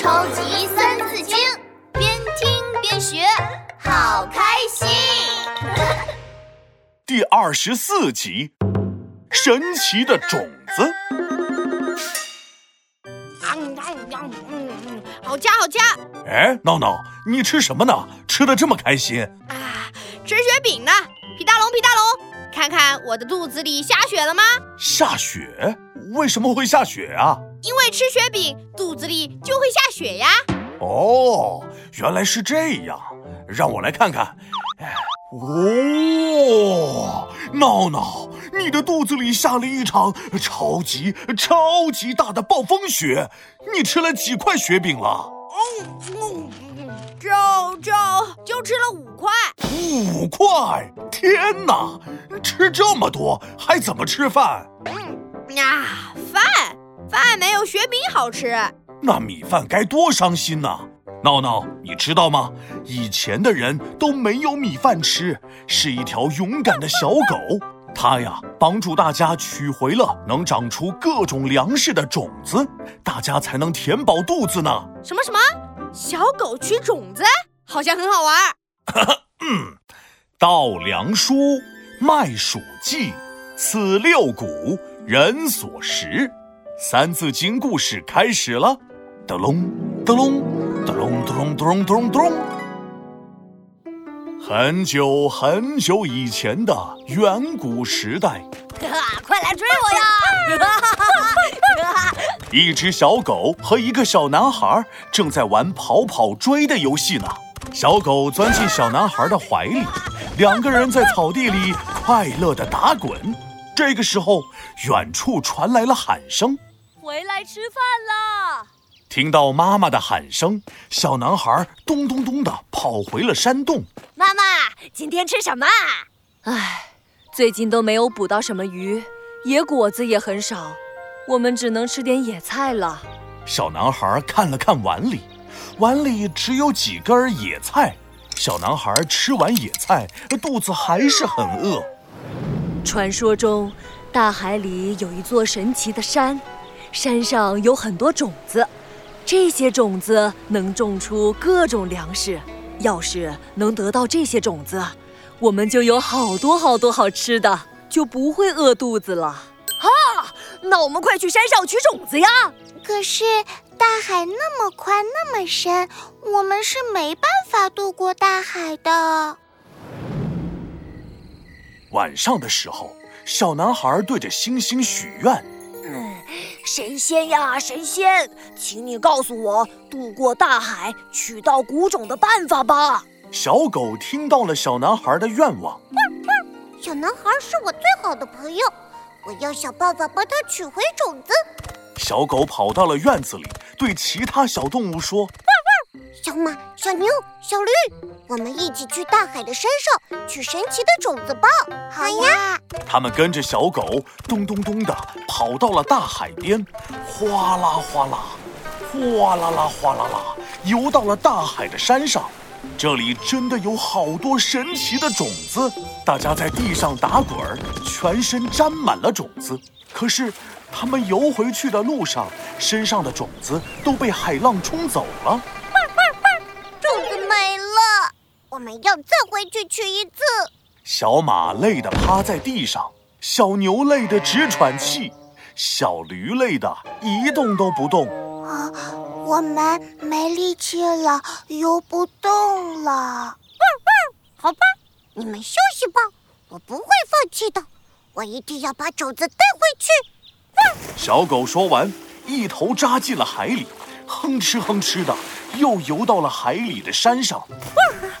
超级三字经，边听边学，好开心。第二十四集，神奇的种子。好夹好夹！哎，闹闹，你吃什么呢？吃的这么开心啊！吃雪饼呢！皮大龙，皮大龙，看看我的肚子里下雪了吗？下雪？为什么会下雪啊？因为吃雪饼，肚子里就会下雪呀。哦，原来是这样。让我来看看。哦，闹闹，你的肚子里下了一场超级超级大的暴风雪，你吃了几块雪饼了？嗯就就就吃了五块。五块！天哪，吃这么多还怎么吃饭？嗯啊，饭饭没有雪饼好吃。那米饭该多伤心呐！闹闹，你知道吗？以前的人都没有米饭吃，是一条勇敢的小狗，它呀帮助大家取回了能长出各种粮食的种子，大家才能填饱肚子呢。什么什么？小狗取种子，好像很好玩。嗯，稻粱菽，麦黍稷，此六谷，人所食。三字经故事开始了，噔隆噔隆。咚隆咚隆咚隆咚隆咚！很久很久以前的远古时代，快来追我呀！一只小狗和一个小男孩正在玩跑跑追的游戏呢。小狗钻进小男孩的怀里，两个人在草地里快乐的打滚。这个时候，远处传来了喊声：“回来吃饭啦！”听到妈妈的喊声，小男孩咚咚咚地跑回了山洞。妈妈，今天吃什么？唉，最近都没有捕到什么鱼，野果子也很少，我们只能吃点野菜了。小男孩看了看碗里，碗里只有几根野菜。小男孩吃完野菜，肚子还是很饿。传说中，大海里有一座神奇的山，山上有很多种子。这些种子能种出各种粮食，要是能得到这些种子，我们就有好多好多好吃的，就不会饿肚子了。啊，那我们快去山上取种子呀！可是大海那么宽那么深，我们是没办法渡过大海的。晚上的时候，小男孩对着星星许愿。神仙呀，神仙，请你告诉我渡过大海、取到谷种的办法吧。小狗听到了小男孩的愿望。小男孩是我最好的朋友，我要想办法帮他取回种子。小狗跑到了院子里，对其他小动物说。小马、小牛、小驴，我们一起去大海的山上取神奇的种子吧！好呀！他们跟着小狗咚咚咚的跑到了大海边，哗啦哗啦，哗啦啦哗啦啦，游到了大海的山上。这里真的有好多神奇的种子，大家在地上打滚儿，全身沾满了种子。可是他们游回去的路上，身上的种子都被海浪冲走了。们要再回去取一次。小马累得趴在地上，小牛累得直喘气，小驴累得一动都不动。啊，我们没力气了，游不动了。好吧，你们休息吧，我不会放弃的，我一定要把种子带回去。小狗说完，一头扎进了海里，哼哧哼哧的又游到了海里的山上。我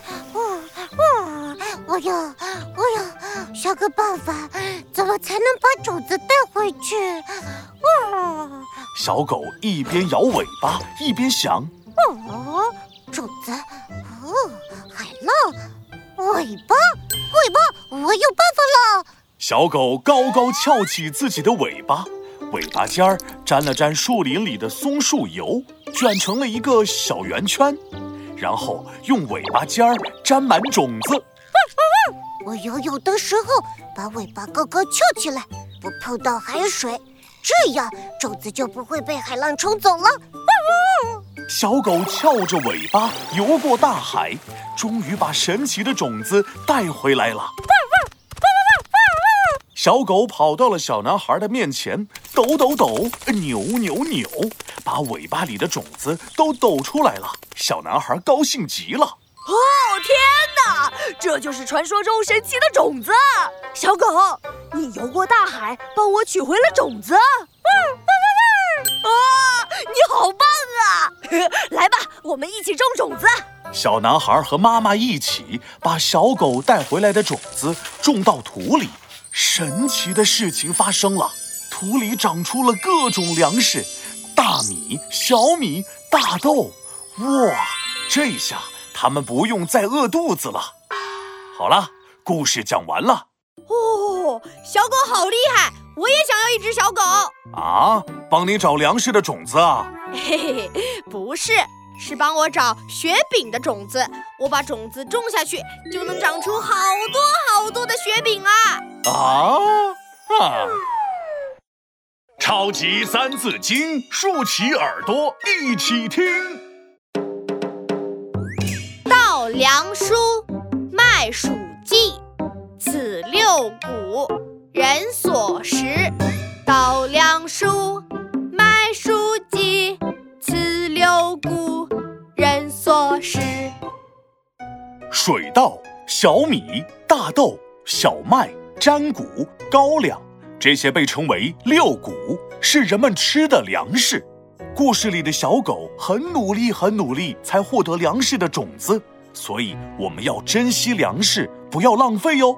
要，我要想个办法，怎么才能把种子带回去？哇！小狗一边摇尾巴一边想：哦，种子，哦，海浪，尾巴，尾巴，我有办法了！小狗高高翘起自己的尾巴，尾巴尖儿沾了沾树林里的松树油，卷成了一个小圆圈，然后用尾巴尖儿沾满种子。我游泳的时候，把尾巴高高翘起来，不碰到海水，这样种子就不会被海浪冲走了。小狗翘着尾巴游过大海，终于把神奇的种子带回来了。小狗跑到了小男孩的面前，抖抖抖，扭扭扭，把尾巴里的种子都抖出来了。小男孩高兴极了。哦，天哪！这就是传说中神奇的种子。小狗，你游过大海，帮我取回了种子。啊，你好棒啊！来吧，我们一起种种子。小男孩和妈妈一起把小狗带回来的种子种到土里。神奇的事情发生了，土里长出了各种粮食，大米、小米、大豆。哇，这下他们不用再饿肚子了。好了，故事讲完了。哦，小狗好厉害，我也想要一只小狗。啊，帮你找粮食的种子啊？嘿嘿，不是，是帮我找雪饼的种子。我把种子种下去，就能长出好多好多的雪饼啊。啊啊！超级三字经，竖起耳朵一起听。书，麦黍稷，此六谷，人所食。稻粱菽，麦黍稷，此六谷，人所食。水稻、小米、大豆、小麦。粘谷、高粱，这些被称为六谷，是人们吃的粮食。故事里的小狗很努力，很努力，才获得粮食的种子。所以我们要珍惜粮食，不要浪费哟。